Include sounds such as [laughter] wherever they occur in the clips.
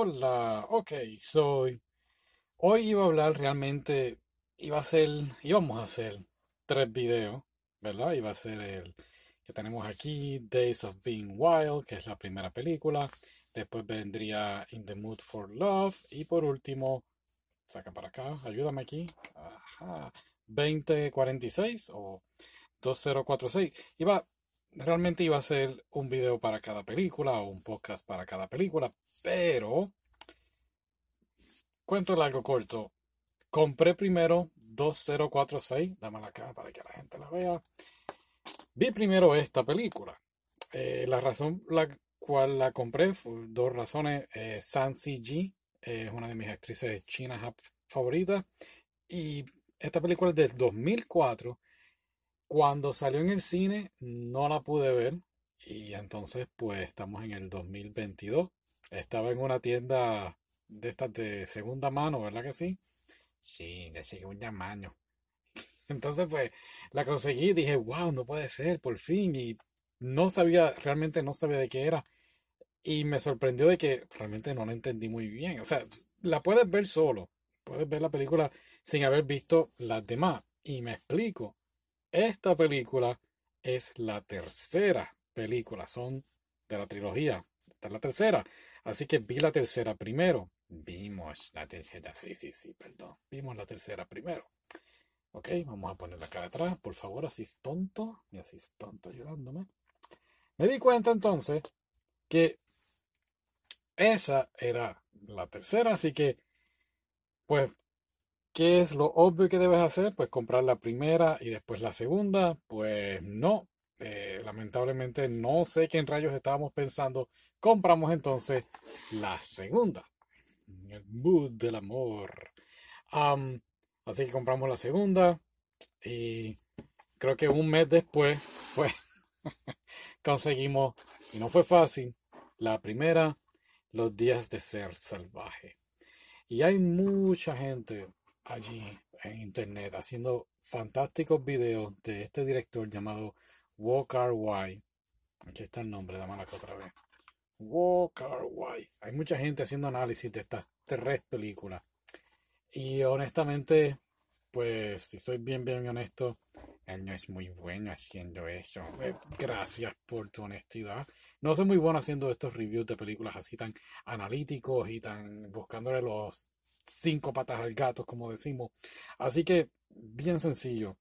Hola, ok, soy. Hoy iba a hablar realmente, iba a ser, íbamos a hacer tres videos, ¿verdad? Iba a ser el que tenemos aquí, Days of Being Wild, que es la primera película. Después vendría In the Mood for Love. Y por último, saca para acá, ayúdame aquí. Ajá, 2046 o 2046. Iba, realmente iba a ser un video para cada película o un podcast para cada película, pero, cuento largo corto, compré primero 2046, dámela acá para que la gente la vea. Vi primero esta película. Eh, la razón la cual la compré fue dos razones. Eh, San CG es una de mis actrices chinas favoritas. Y esta película es del 2004. Cuando salió en el cine no la pude ver. Y entonces pues estamos en el 2022. Estaba en una tienda de estas de segunda mano, ¿verdad que sí? Sí, de segunda mano. [laughs] Entonces, pues, la conseguí y dije, wow, no puede ser, por fin. Y no sabía, realmente no sabía de qué era. Y me sorprendió de que realmente no la entendí muy bien. O sea, la puedes ver solo. Puedes ver la película sin haber visto las demás. Y me explico. Esta película es la tercera película. Son de la trilogía. Esta es la tercera. Así que vi la tercera primero. Vimos la tercera. Sí, sí, sí, perdón. Vimos la tercera primero. Ok, vamos a ponerla acá atrás. Por favor, así es tonto. Y así tonto ayudándome. Me di cuenta entonces que esa era la tercera. Así que, pues, ¿qué es lo obvio que debes hacer? Pues comprar la primera y después la segunda. Pues no. Eh, lamentablemente no sé qué en rayos estábamos pensando. Compramos entonces la segunda. El mood del amor. así que compramos la segunda. Y creo que un mes después, [laughs] pues, conseguimos, y no fue fácil, la primera, los días de ser salvaje. Y hay mucha gente allí en internet haciendo fantásticos videos de este director llamado Walker White. Aquí está el nombre, dame la otra vez. Walker White. Hay mucha gente haciendo análisis de estas tres películas. Y honestamente, pues, si soy bien, bien honesto, él no es muy bueno haciendo eso. Eh, gracias por tu honestidad. No soy muy bueno haciendo estos reviews de películas así tan analíticos y tan buscándole los cinco patas al gato, como decimos. Así que, bien sencillo.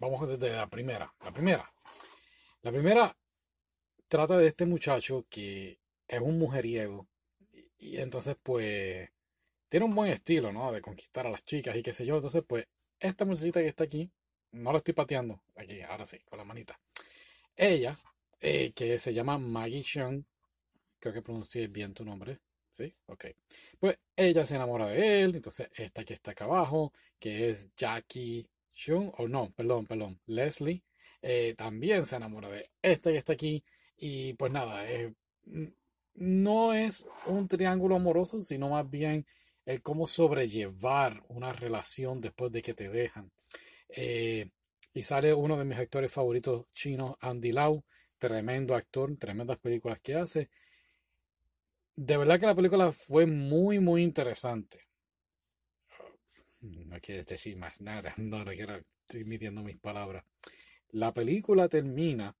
Vamos desde la primera. La primera. La primera trata de este muchacho que es un mujeriego. Y, entonces, pues, tiene un buen estilo, ¿no? De conquistar a las chicas y qué sé yo. Entonces, pues, esta muchachita que está aquí, no la estoy pateando. Aquí, ahora sí, con la manita. Ella, eh, que se llama Maggie Chung, creo que pronuncié bien tu nombre. ¿Sí? Ok. Pues ella se enamora de él. Entonces, esta que está acá abajo, que es Jackie o oh, no, perdón, perdón, Leslie, eh, también se enamora de esta que está aquí. Y pues nada, eh, no es un triángulo amoroso, sino más bien el cómo sobrellevar una relación después de que te dejan. Eh, y sale uno de mis actores favoritos chinos, Andy Lau, tremendo actor, tremendas películas que hace. De verdad que la película fue muy, muy interesante. No quieres decir más nada. [laughs] No, no quiero. Estoy midiendo mis palabras. La película termina.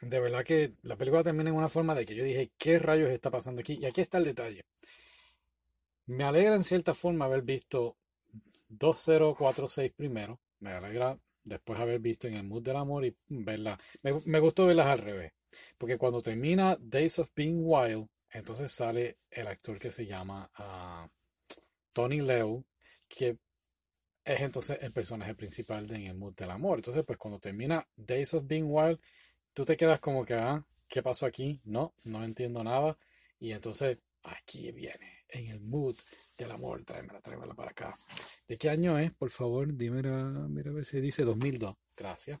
De verdad que la película termina en una forma de que yo dije, ¿qué rayos está pasando aquí? Y aquí está el detalle. Me alegra en cierta forma haber visto 2046 primero. Me alegra después haber visto en el mood del amor y verla. Me, gustó verlas al revés. Porque cuando termina Days of Being Wild, entonces sale el actor que se llama ah, Tony Leo, que es entonces el personaje principal En el Mood del Amor. Entonces, pues cuando termina Days of Being Wild, tú te quedas como que, ah, ¿qué pasó aquí? No, no entiendo nada. Y entonces, aquí viene, En el Mood del Amor, tráemela, tráemela para acá. ¿De qué año es? Por favor, dime, mira a ver si dice 2002. Gracias.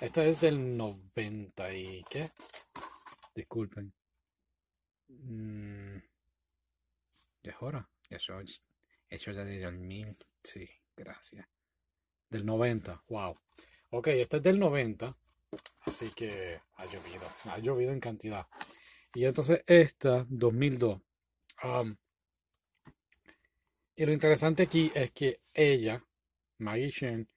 Esta es del 90 y qué? Disculpen. Mm, ya es hora. Eso Hecho ya desde el mil. Sí, gracias. Del 90. Wow. Ok, este es del 90. Así que ha llovido. Ha llovido en cantidad. Y entonces esta, 2002. Um, y lo interesante aquí es que ella, Maggie Shen,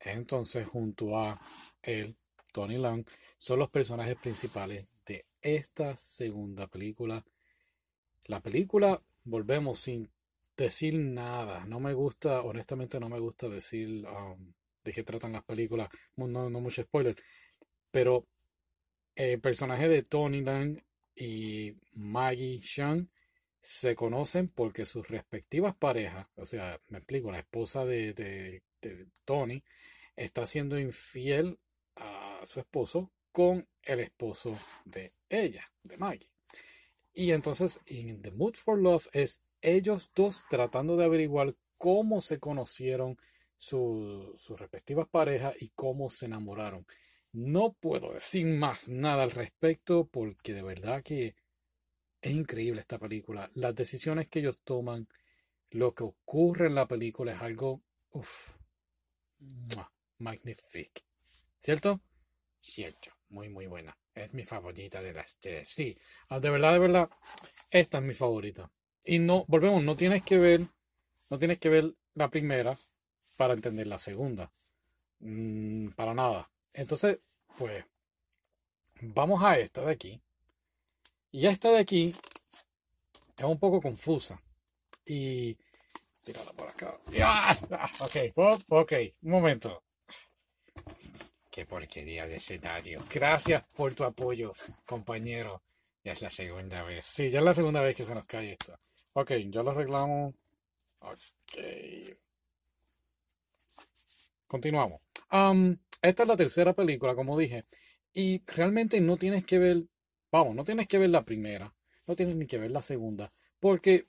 entonces junto a él, Tony Lang, son los personajes principales de esta segunda película. La película, volvemos sin decir nada. No me gusta, honestamente no me gusta decir um, de qué tratan las películas. No, mucho spoiler. Pero el personaje de Tony Lang y Maggie Shang se conocen porque sus respectivas parejas, o sea, me explico, la esposa de, de, Tony está siendo infiel a su esposo con el esposo de ella, de Maggie. Y entonces, en The Mood for Love es ellos dos tratando de averiguar cómo se conocieron sus respectivas parejas y cómo se enamoraron. No puedo decir más nada al respecto porque de verdad que es increíble esta película. Las decisiones que ellos toman, lo que ocurre en la película es algo uff, magnífico. ¿Cierto? Cierto. Muy, muy buena. Es mi favorita de las tres. Sí, ah, de verdad, de verdad, esta es mi favorita. Y no, volvemos, no tienes que ver, no tienes que ver la primera para entender la segunda. Mm, para nada. Entonces, pues, vamos a esta de aquí. Y esta de aquí es un poco confusa. Y. Tírala por acá. ¡Ah! [laughs] Ok, ok, un momento. Qué porquería de escenario. Gracias por tu apoyo, compañero. Ya es la segunda vez. Sí, ya es la segunda vez que se nos cae esto. Ok, ya lo arreglamos. Ok. Continuamos. Um, esta es la tercera película, como dije. Y realmente no tienes que ver, vamos, no tienes que ver la primera, no tienes ni que ver la segunda, porque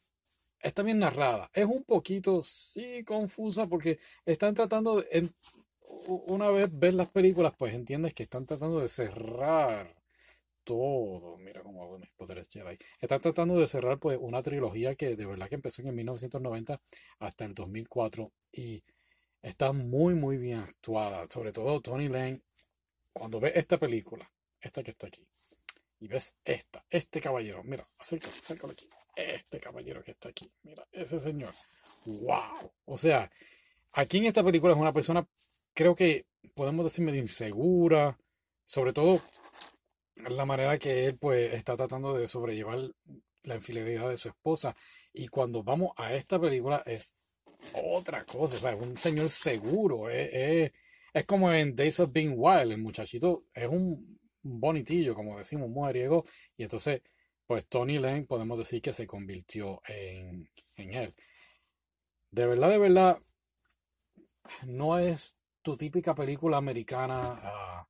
está bien narrada. Es un poquito, sí, confusa, porque están tratando, de, una vez ves las películas, pues entiendes que están tratando de cerrar todo. Mira hago mis poderes Jedi. Están tratando de cerrar, pues, una trilogía que de verdad que empezó en el 1990 hasta el 2004 y está muy, muy bien actuada. Sobre todo Tony Lane cuando ves esta película, esta que está aquí, y ves esta, este caballero, mira, acércalo, acércalo aquí, este caballero que está aquí, mira, ese señor, wow, o sea, aquí en esta película es una persona, creo que podemos decir medio insegura, sobre todo la manera que él pues está tratando de sobrellevar la infidelidad de su esposa y cuando vamos a esta película es otra cosa, o sea, es un señor seguro, es es como en Days of Being Wild, el muchachito es un bonitillo, como decimos, un mujeriego, y entonces, pues Tony Lane podemos decir que se convirtió en, él. De verdad, de verdad, no es tu típica película americana.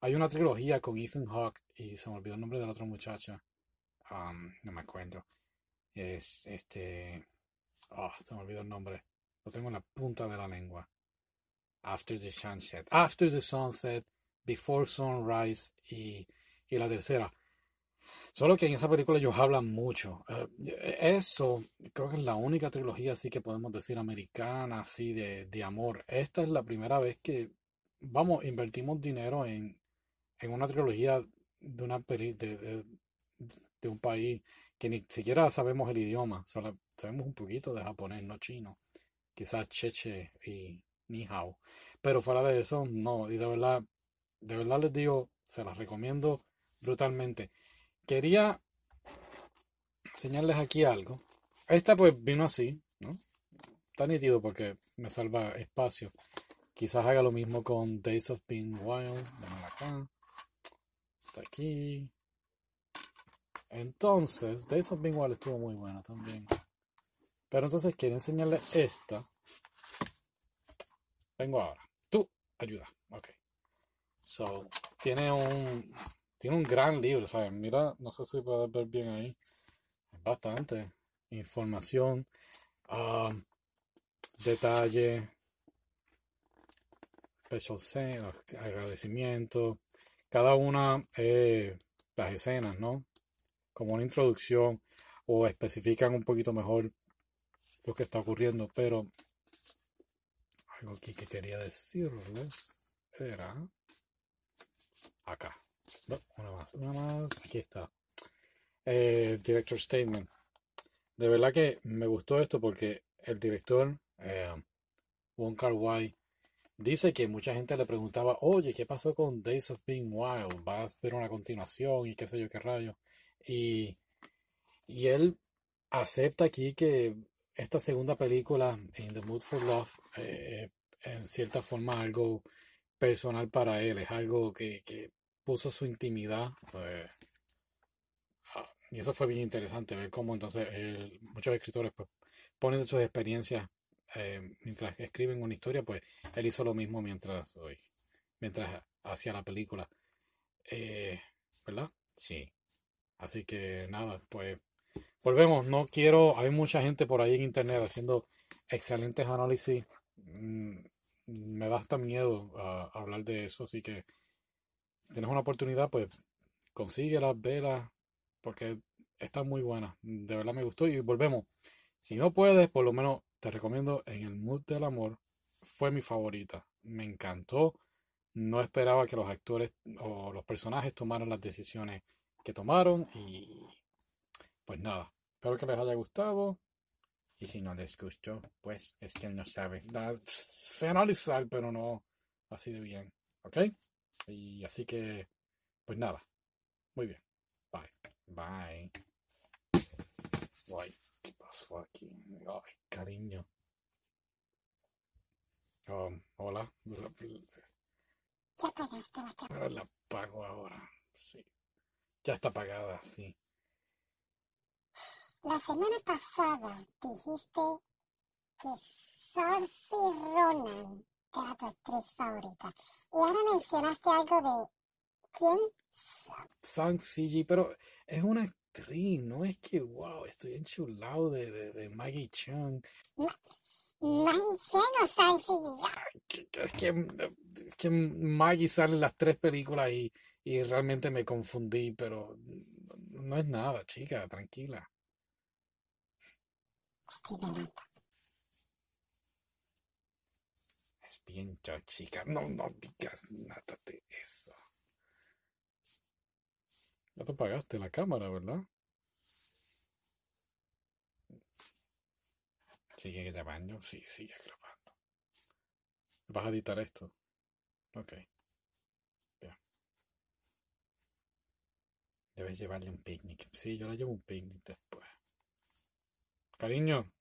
Ah, hay una trilogía con Ethan Hawke y se me olvidó el nombre de la otra muchacha. Um, no me acuerdo. Es este. Oh, se me olvidó el nombre. Lo tengo en la punta de la lengua. After the Sunset, After the Sunset, Before Sunrise y, y la tercera. Solo que en esa película ellos hablan mucho. Eh, eso creo que es la única trilogía así que podemos decir americana, así de, de amor. Esta es la primera vez que, vamos, invertimos dinero en, en una trilogía de una peli, de, un país que ni siquiera sabemos el idioma. Solo sabemos un poquito de japonés, no chino. Quizás cheche y, ni hao. Pero fuera de eso, no. Y de verdad, de verdad les digo, se las recomiendo brutalmente. Quería enseñarles aquí algo. Esta pues vino así, ¿no? Está nítido porque me salva espacio. Quizás haga lo mismo con Days of Being Wild. acá. Aquí. Entonces, Days of Being Wild estuvo muy buena también. Pero entonces quiero enseñarles esta. Vengo ahora. Tú, ayuda. Ok. So, tiene un, tiene un gran libro, ¿sabes? Mira, no sé si puedes ver bien ahí. Bastante información, um, detalle, special agradecimiento. Cada una, eh, las escenas, ¿no? Como una introducción o especifican un poquito mejor lo que está ocurriendo, pero algo aquí que quería decirles era acá. una más, una más. Aquí está. Eh, director Statement. De verdad que me gustó esto porque el director, eh, Wong Kar Wai, dice que mucha gente le preguntaba, oye, ¿qué pasó con Days of Being Wild? ¿Va a hacer una continuación y qué sé yo qué rayo? Y, y él acepta aquí que esta segunda película, In the Mood for Love, eh, en cierta forma algo personal para él, es algo que, que puso su intimidad. pues, ah, y eso fue bien interesante, ver cómo entonces muchos escritores pues, ponen sus experiencias eh, mientras escriben una historia, pues él hizo lo mismo mientras, uy, mientras hacía la película. Eh, ¿verdad? Sí. Así que nada, pues volvemos. No quiero, hay mucha gente por ahí en internet haciendo excelentes análisis. Mm, me da hasta miedo ah, hablar de eso, así que si tienes una oportunidad, pues consíguela, vela, porque está muy buena. De verdad me gustó y volvemos. Si no puedes, por lo menos te recomiendo En el Mood del Amor. Fue mi favorita. Me encantó. No esperaba que los actores o los personajes tomaran las decisiones que tomaron y pues nada. Espero que les haya gustado. Y si no les gustó, pues es que él no sabe. Da- Sé analizar, pero no así de bien. ¿Ok? Y así que, pues nada. Muy bien. Bye. Bye. Ay, ¿qué pasó aquí? Ay, cariño. Um, hola. Ya apagaste la cámara. La apago ahora. Sí. Ya está apagada, sí. La semana pasada dijiste que Saoirse Ronan era tu actriz favorita. Y ahora mencionaste algo de quién. Sang CG, pero es una actriz, no es que, wow, estoy enchulado de, de, de Maggie Chung. Maggie Chen o que- Es que, es que Maggie sale en las tres películas y, y realmente me confundí, pero no es nada, chica, tranquila. Es bien chica. No, no digas nada de eso. Ya te apagaste la cámara, ¿verdad? ¿Sigue grabando? Sí, sigue grabando. ¿Vas a editar esto? Ok, ya. Debes llevarle un picnic. Sí, yo le llevo un picnic después. Cariño,